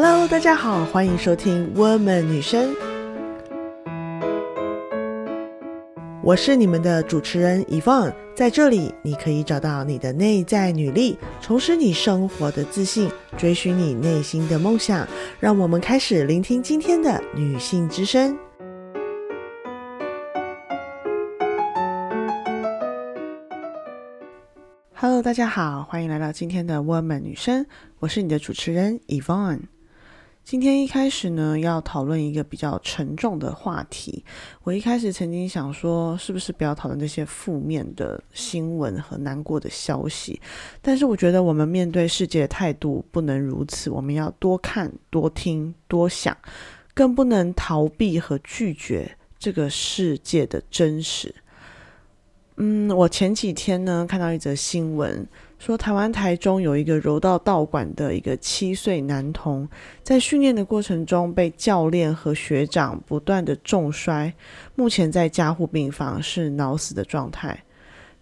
Hello，大家好，欢迎收听 Woman 女生，我是你们的主持人 Yvonne，在这里你可以找到你的内在女力，重拾你生活的自信，追寻你内心的梦想。让我们开始聆听今天的女性之声。Hello，大家好，欢迎来到今天的 Woman 女生，我是你的主持人 Yvonne。今天一开始呢，要讨论一个比较沉重的话题。我一开始曾经想说，是不是不要讨论这些负面的新闻和难过的消息？但是我觉得，我们面对世界的态度不能如此，我们要多看、多听、多想，更不能逃避和拒绝这个世界的真实。嗯，我前几天呢看到一则新闻，说台湾台中有一个柔道道馆的一个七岁男童，在训练的过程中被教练和学长不断的重摔，目前在加护病房是脑死的状态。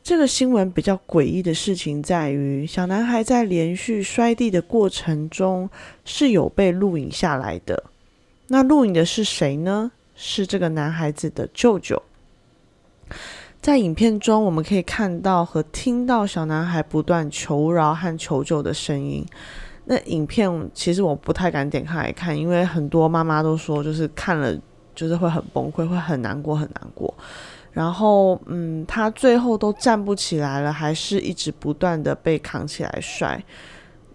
这个新闻比较诡异的事情在于，小男孩在连续摔地的过程中是有被录影下来的。那录影的是谁呢？是这个男孩子的舅舅。在影片中，我们可以看到和听到小男孩不断求饶和求救的声音。那影片其实我不太敢点开来看，因为很多妈妈都说，就是看了就是会很崩溃，会很难过，很难过。然后，嗯，他最后都站不起来了，还是一直不断的被扛起来摔。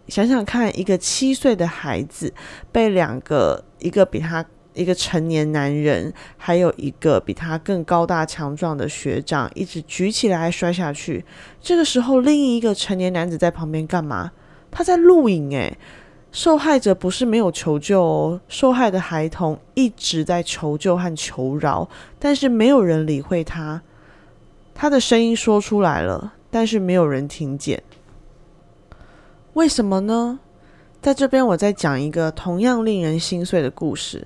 想想看，一个七岁的孩子被两个，一个比他。一个成年男人，还有一个比他更高大强壮的学长，一直举起来摔下去。这个时候，另一个成年男子在旁边干嘛？他在录影。诶，受害者不是没有求救哦，受害的孩童一直在求救和求饶，但是没有人理会他。他的声音说出来了，但是没有人听见。为什么呢？在这边，我再讲一个同样令人心碎的故事。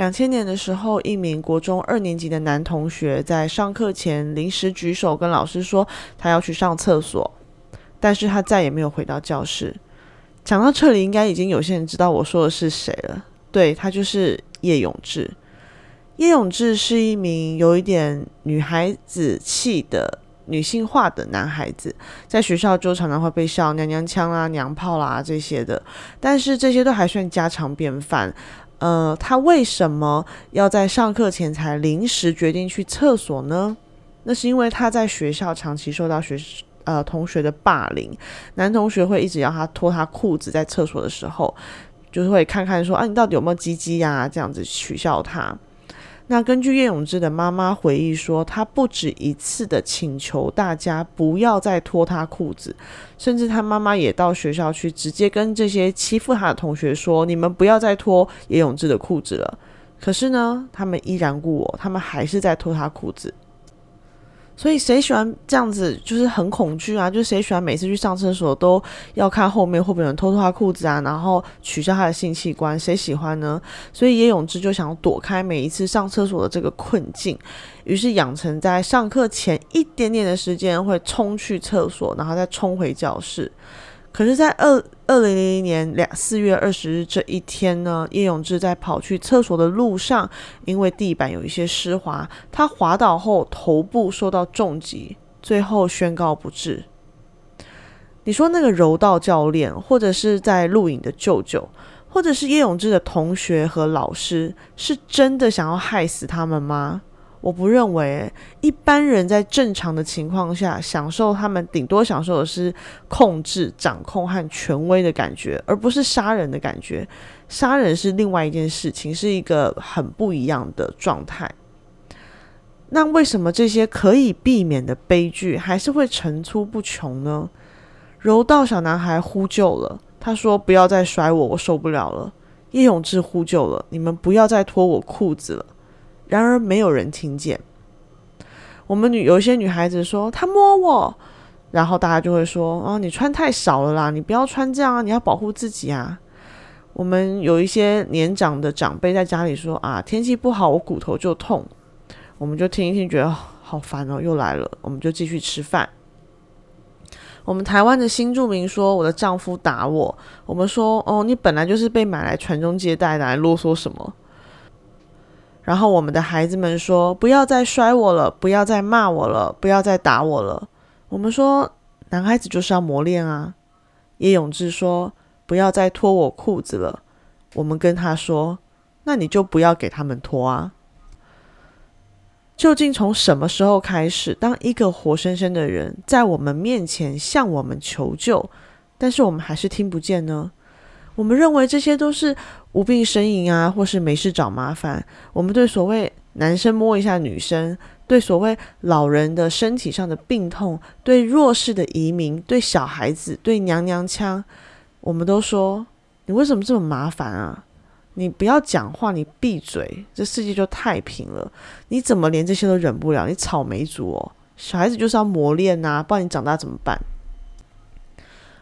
两千年的时候，一名国中二年级的男同学在上课前临时举手跟老师说他要去上厕所，但是他再也没有回到教室。讲到这里，应该已经有些人知道我说的是谁了。对他就是叶永志。叶永志是一名有一点女孩子气的女性化的男孩子，在学校就常常会被笑娘娘腔啦、娘炮啦这些的，但是这些都还算家常便饭。呃，他为什么要在上课前才临时决定去厕所呢？那是因为他在学校长期受到学呃同学的霸凌，男同学会一直要他脱他裤子，在厕所的时候，就是会看看说啊，你到底有没有鸡鸡呀？这样子取笑他。那根据叶永志的妈妈回忆说，他不止一次的请求大家不要再脱他裤子，甚至他妈妈也到学校去，直接跟这些欺负他的同学说：“你们不要再脱叶永志的裤子了。”可是呢，他们依然故我，他们还是在脱他裤子。所以谁喜欢这样子，就是很恐惧啊！就谁喜欢每次去上厕所都要看后面会不会有人偷偷他裤子啊，然后取消他的性器官，谁喜欢呢？所以叶永志就想躲开每一次上厕所的这个困境，于是养成在上课前一点点的时间会冲去厕所，然后再冲回教室。可是，在二二零零零年两四月二十日这一天呢，叶永志在跑去厕所的路上，因为地板有一些湿滑，他滑倒后头部受到重击，最后宣告不治。你说那个柔道教练，或者是在录影的舅舅，或者是叶永志的同学和老师，是真的想要害死他们吗？我不认为一般人在正常的情况下享受他们顶多享受的是控制、掌控和权威的感觉，而不是杀人的感觉。杀人是另外一件事情，是一个很不一样的状态。那为什么这些可以避免的悲剧还是会层出不穷呢？柔道小男孩呼救了，他说：“不要再甩我，我受不了了。”叶永志呼救了，你们不要再脱我裤子了。然而没有人听见。我们女有一些女孩子说她摸我，然后大家就会说：“哦，你穿太少了啦，你不要穿这样啊，你要保护自己啊。”我们有一些年长的长辈在家里说：“啊，天气不好，我骨头就痛。”我们就听一听，觉得好烦哦，又来了，我们就继续吃饭。我们台湾的新住民说：“我的丈夫打我。”我们说：“哦，你本来就是被买来传宗接代的，还啰嗦什么？”然后我们的孩子们说：“不要再摔我了，不要再骂我了，不要再打我了。”我们说：“男孩子就是要磨练啊。”叶永志说：“不要再脱我裤子了。”我们跟他说：“那你就不要给他们脱啊。”究竟从什么时候开始，当一个活生生的人在我们面前向我们求救，但是我们还是听不见呢？我们认为这些都是无病呻吟啊，或是没事找麻烦。我们对所谓男生摸一下女生，对所谓老人的身体上的病痛，对弱势的移民，对小孩子，对娘娘腔，我们都说：你为什么这么麻烦啊？你不要讲话，你闭嘴，这世界就太平了。你怎么连这些都忍不了？你草莓族哦！小孩子就是要磨练呐，不然你长大怎么办？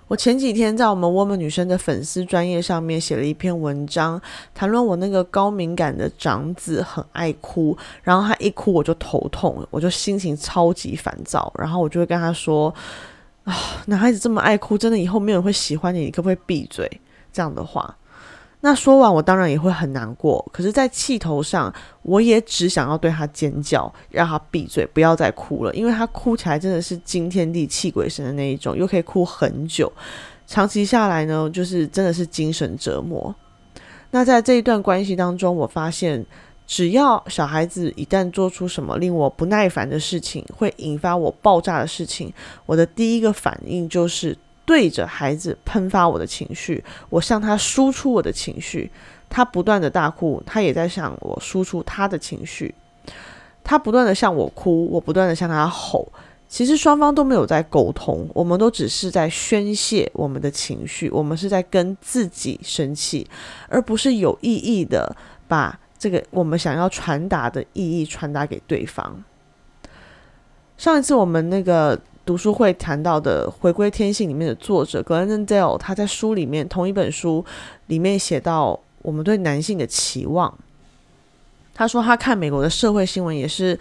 我前几天在我们 Woman 女生的粉丝专业上面写了一篇文章，谈论我那个高敏感的长子很爱哭，然后他一哭我就头痛，我就心情超级烦躁，然后我就会跟他说：“啊，男孩子这么爱哭，真的以后没有人会喜欢你，你可不可以闭嘴？”这样的话。那说完，我当然也会很难过。可是，在气头上，我也只想要对他尖叫，让他闭嘴，不要再哭了。因为他哭起来真的是惊天地泣鬼神的那一种，又可以哭很久。长期下来呢，就是真的是精神折磨。那在这一段关系当中，我发现，只要小孩子一旦做出什么令我不耐烦的事情，会引发我爆炸的事情，我的第一个反应就是。对着孩子喷发我的情绪，我向他输出我的情绪，他不断的大哭，他也在向我输出他的情绪，他不断的向我哭，我不断的向他吼，其实双方都没有在沟通，我们都只是在宣泄我们的情绪，我们是在跟自己生气，而不是有意义的把这个我们想要传达的意义传达给对方。上一次我们那个。读书会谈到的《回归天性》里面的作者格兰登·戴尔，他在书里面同一本书里面写到我们对男性的期望。他说他看美国的社会新闻也是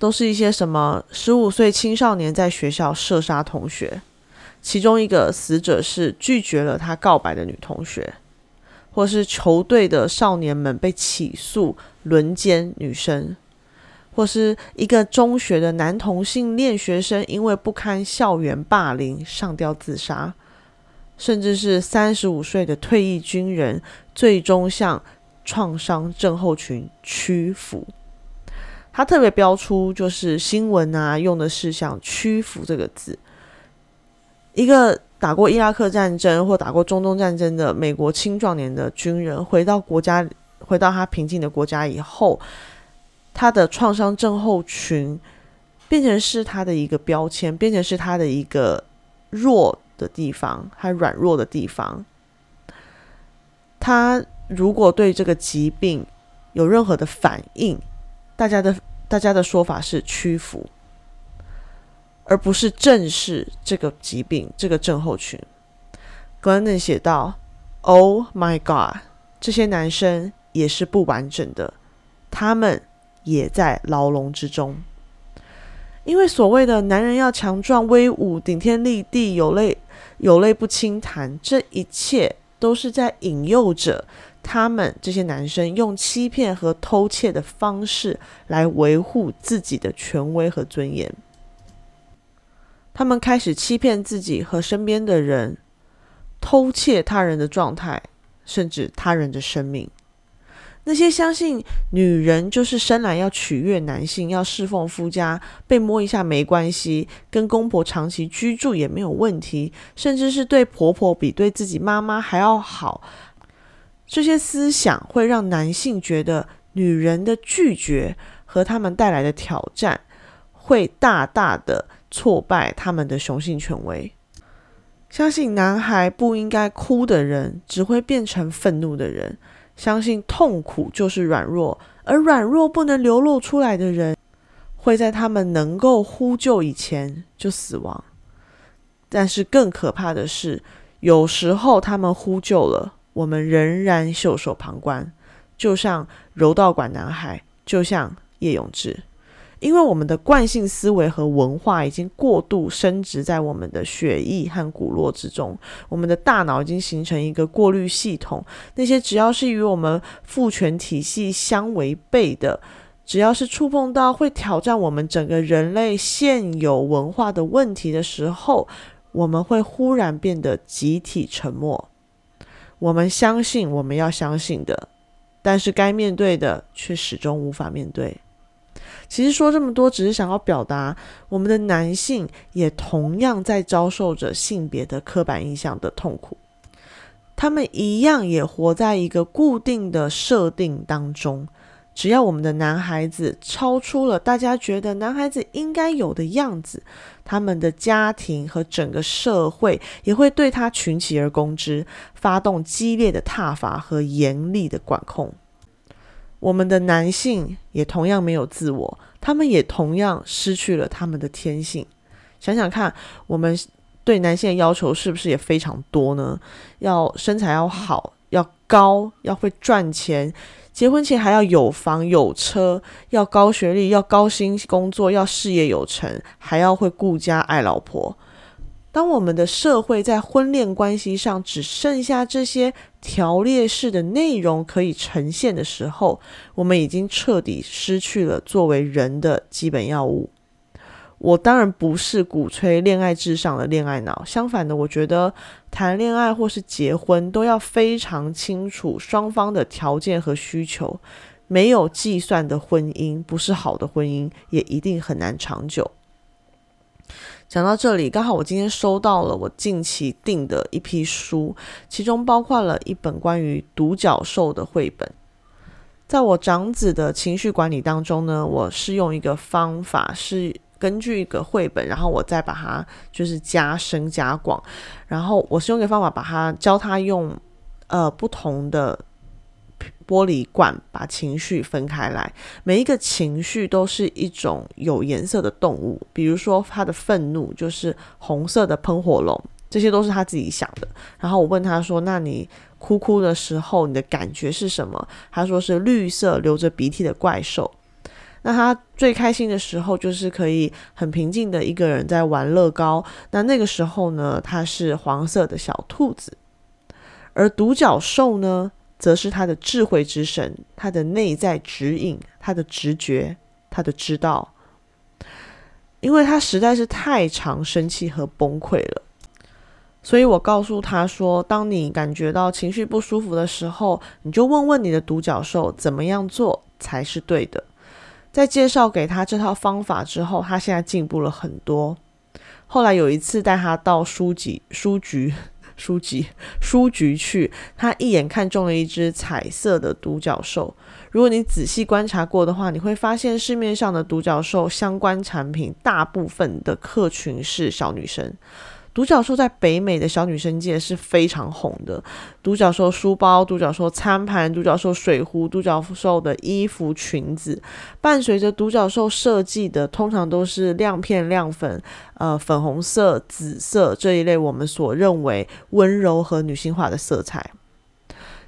都是一些什么十五岁青少年在学校射杀同学，其中一个死者是拒绝了他告白的女同学，或是球队的少年们被起诉轮奸女生。或是一个中学的男同性恋学生，因为不堪校园霸凌上吊自杀，甚至是三十五岁的退役军人，最终向创伤症候群屈服。他特别标出，就是新闻啊，用的是像“屈服”这个字。一个打过伊拉克战争或打过中东战争的美国青壮年的军人，回到国家，回到他平静的国家以后。他的创伤症候群变成是他的一个标签，变成是他的一个弱的地方，他软弱的地方。他如果对这个疾病有任何的反应，大家的大家的说法是屈服，而不是正视这个疾病这个症候群。格兰登写道：“Oh my God，这些男生也是不完整的，他们。”也在牢笼之中，因为所谓的男人要强壮、威武、顶天立地、有泪有泪不轻弹，这一切都是在引诱着他们这些男生用欺骗和偷窃的方式来维护自己的权威和尊严。他们开始欺骗自己和身边的人，偷窃他人的状态，甚至他人的生命。那些相信女人就是生来要取悦男性，要侍奉夫家，被摸一下没关系，跟公婆长期居住也没有问题，甚至是对婆婆比对自己妈妈还要好，这些思想会让男性觉得女人的拒绝和他们带来的挑战，会大大的挫败他们的雄性权威。相信男孩不应该哭的人，只会变成愤怒的人。相信痛苦就是软弱，而软弱不能流露出来的人，会在他们能够呼救以前就死亡。但是更可怕的是，有时候他们呼救了，我们仍然袖手旁观，就像柔道馆男孩，就像叶永志。因为我们的惯性思维和文化已经过度升值在我们的血液和骨络之中，我们的大脑已经形成一个过滤系统。那些只要是与我们父权体系相违背的，只要是触碰到会挑战我们整个人类现有文化的问题的时候，我们会忽然变得集体沉默。我们相信我们要相信的，但是该面对的却始终无法面对。其实说这么多，只是想要表达，我们的男性也同样在遭受着性别的刻板印象的痛苦，他们一样也活在一个固定的设定当中。只要我们的男孩子超出了大家觉得男孩子应该有的样子，他们的家庭和整个社会也会对他群起而攻之，发动激烈的挞伐和严厉的管控。我们的男性也同样没有自我，他们也同样失去了他们的天性。想想看，我们对男性的要求是不是也非常多呢？要身材要好，要高，要会赚钱，结婚前还要有房有车，要高学历，要高薪工作，要事业有成，还要会顾家爱老婆。当我们的社会在婚恋关系上只剩下这些条列式的内容可以呈现的时候，我们已经彻底失去了作为人的基本要务。我当然不是鼓吹恋爱至上的恋爱脑，相反的，我觉得谈恋爱或是结婚都要非常清楚双方的条件和需求。没有计算的婚姻不是好的婚姻，也一定很难长久。讲到这里，刚好我今天收到了我近期订的一批书，其中包括了一本关于独角兽的绘本。在我长子的情绪管理当中呢，我是用一个方法，是根据一个绘本，然后我再把它就是加深加广，然后我是用一个方法把它教他用呃不同的。玻璃罐把情绪分开来，每一个情绪都是一种有颜色的动物。比如说，他的愤怒就是红色的喷火龙，这些都是他自己想的。然后我问他说：“那你哭哭的时候，你的感觉是什么？”他说是绿色流着鼻涕的怪兽。那他最开心的时候，就是可以很平静的一个人在玩乐高。那那个时候呢，他是黄色的小兔子。而独角兽呢？则是他的智慧之神，他的内在指引，他的直觉，他的知道，因为他实在是太常生气和崩溃了，所以我告诉他说：，当你感觉到情绪不舒服的时候，你就问问你的独角兽怎么样做才是对的。在介绍给他这套方法之后，他现在进步了很多。后来有一次带他到书籍书局。书籍书局去，他一眼看中了一只彩色的独角兽。如果你仔细观察过的话，你会发现市面上的独角兽相关产品，大部分的客群是小女生。独角兽在北美的小女生界是非常红的。独角兽书包、独角兽餐盘、独角兽水壶、独角兽的衣服、裙子，伴随着独角兽设计的，通常都是亮片、亮粉、呃粉红色、紫色这一类我们所认为温柔和女性化的色彩。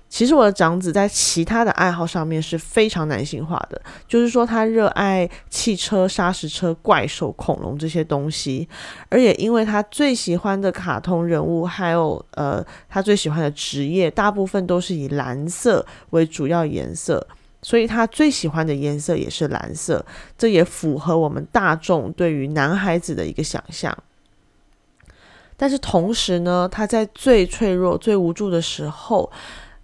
其实我的长子在其他的爱好上面是非常男性化的，就是说他热爱汽车、砂石车、怪兽、恐龙这些东西，而也因为他最喜欢的卡通人物，还有呃他最喜欢的职业，大部分都是以蓝色为主要颜色，所以他最喜欢的颜色也是蓝色，这也符合我们大众对于男孩子的一个想象。但是同时呢，他在最脆弱、最无助的时候。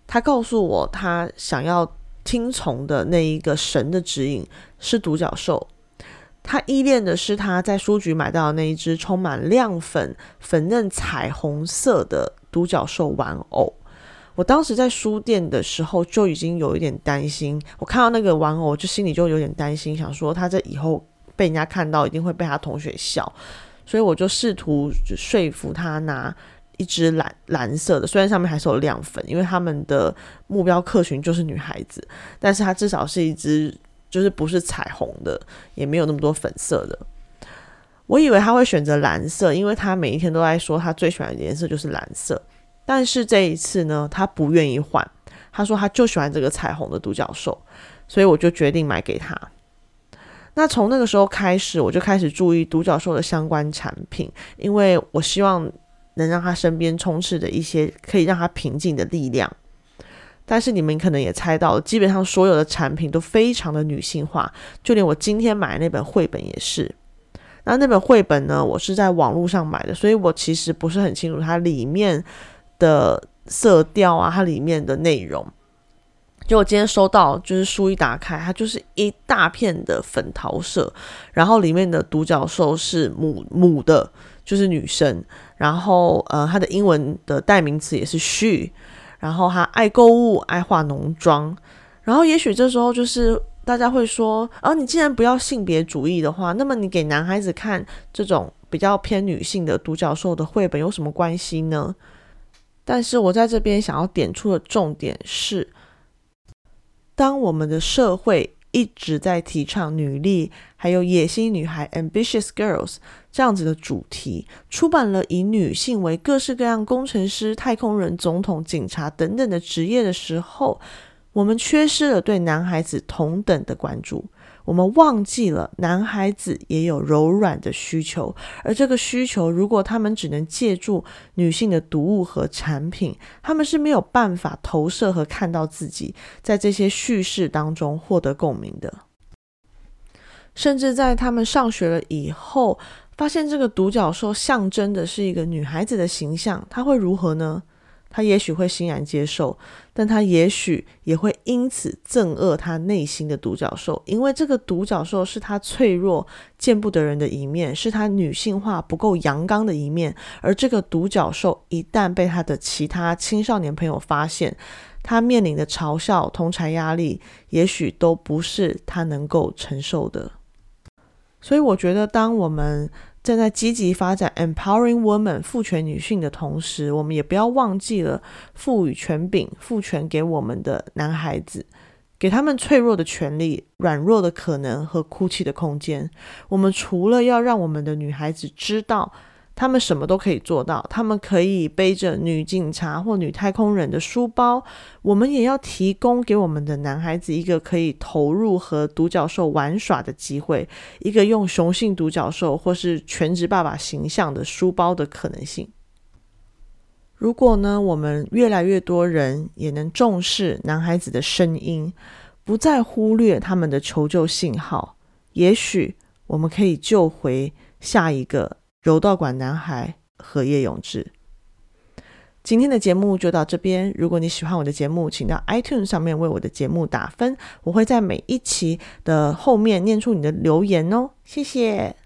他告诉我，他想要听从的那一个神的指引是独角兽。他依恋的是他在书局买到的那一只充满亮粉、粉嫩彩虹色的独角兽玩偶。我当时在书店的时候就已经有一点担心，我看到那个玩偶就心里就有点担心，想说他这以后被人家看到一定会被他同学笑，所以我就试图说服他拿。一只蓝蓝色的，虽然上面还是有亮粉，因为他们的目标客群就是女孩子，但是它至少是一只，就是不是彩虹的，也没有那么多粉色的。我以为他会选择蓝色，因为他每一天都在说他最喜欢的颜色就是蓝色。但是这一次呢，他不愿意换，他说他就喜欢这个彩虹的独角兽，所以我就决定买给他。那从那个时候开始，我就开始注意独角兽的相关产品，因为我希望能让他身边充斥着一些可以让他平静的力量。但是你们可能也猜到了，基本上所有的产品都非常的女性化，就连我今天买那本绘本也是。那那本绘本呢，我是在网络上买的，所以我其实不是很清楚它里面的色调啊，它里面的内容。就我今天收到，就是书一打开，它就是一大片的粉桃色，然后里面的独角兽是母母的，就是女生，然后呃，它的英文的代名词也是 she，然后他爱购物，爱化浓妆，然后也许这时候就是大家会说，啊，你既然不要性别主义的话，那么你给男孩子看这种比较偏女性的独角兽的绘本有什么关系呢？但是我在这边想要点出的重点是。当我们的社会一直在提倡女力，还有野心女孩 （ambitious girls） 这样子的主题，出版了以女性为各式各样工程师、太空人、总统、警察等等的职业的时候，我们缺失了对男孩子同等的关注。我们忘记了，男孩子也有柔软的需求，而这个需求，如果他们只能借助女性的读物和产品，他们是没有办法投射和看到自己在这些叙事当中获得共鸣的。甚至在他们上学了以后，发现这个独角兽象征的是一个女孩子的形象，他会如何呢？他也许会欣然接受，但他也许也会因此憎恶他内心的独角兽，因为这个独角兽是他脆弱、见不得人的一面，是他女性化不够阳刚的一面。而这个独角兽一旦被他的其他青少年朋友发现，他面临的嘲笑、同柴压力，也许都不是他能够承受的。所以，我觉得当我们正在积极发展 empowering woman 赋权女性的同时，我们也不要忘记了赋予权柄、赋权给我们的男孩子，给他们脆弱的权利、软弱的可能和哭泣的空间。我们除了要让我们的女孩子知道。他们什么都可以做到，他们可以背着女警察或女太空人的书包。我们也要提供给我们的男孩子一个可以投入和独角兽玩耍的机会，一个用雄性独角兽或是全职爸爸形象的书包的可能性。如果呢，我们越来越多人也能重视男孩子的声音，不再忽略他们的求救信号，也许我们可以救回下一个。柔道馆男孩荷叶永志，今天的节目就到这边。如果你喜欢我的节目，请到 iTunes 上面为我的节目打分，我会在每一期的后面念出你的留言哦，谢谢。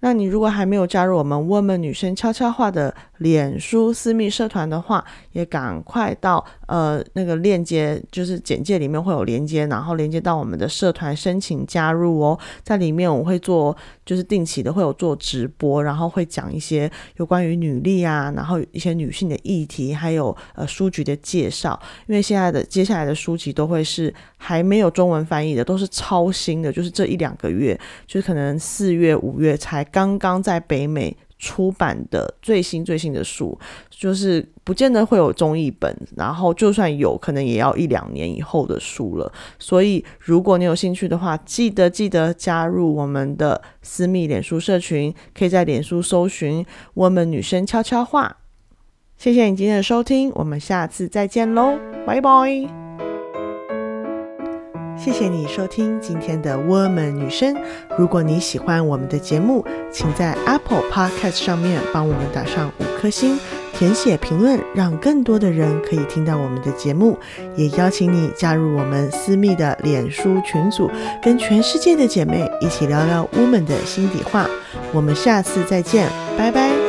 那你如果还没有加入我们 Woman 女生悄悄话的脸书私密社团的话，也赶快到呃那个链接，就是简介里面会有连接，然后连接到我们的社团申请加入哦。在里面我会做，就是定期的会有做直播，然后会讲一些有关于女力啊，然后一些女性的议题，还有呃书局的介绍。因为现在的接下来的书籍都会是还没有中文翻译的，都是超新的，就是这一两个月，就是可能四月五月才。刚刚在北美出版的最新最新的书，就是不见得会有中译本，然后就算有可能也要一两年以后的书了。所以如果你有兴趣的话，记得记得加入我们的私密脸书社群，可以在脸书搜寻“我们女生悄悄话”。谢谢你今天的收听，我们下次再见喽，拜拜。谢谢你收听今天的 Woman 女生。如果你喜欢我们的节目，请在 Apple Podcast 上面帮我们打上五颗星，填写评论，让更多的人可以听到我们的节目。也邀请你加入我们私密的脸书群组，跟全世界的姐妹一起聊聊 Woman 的心底话。我们下次再见，拜拜。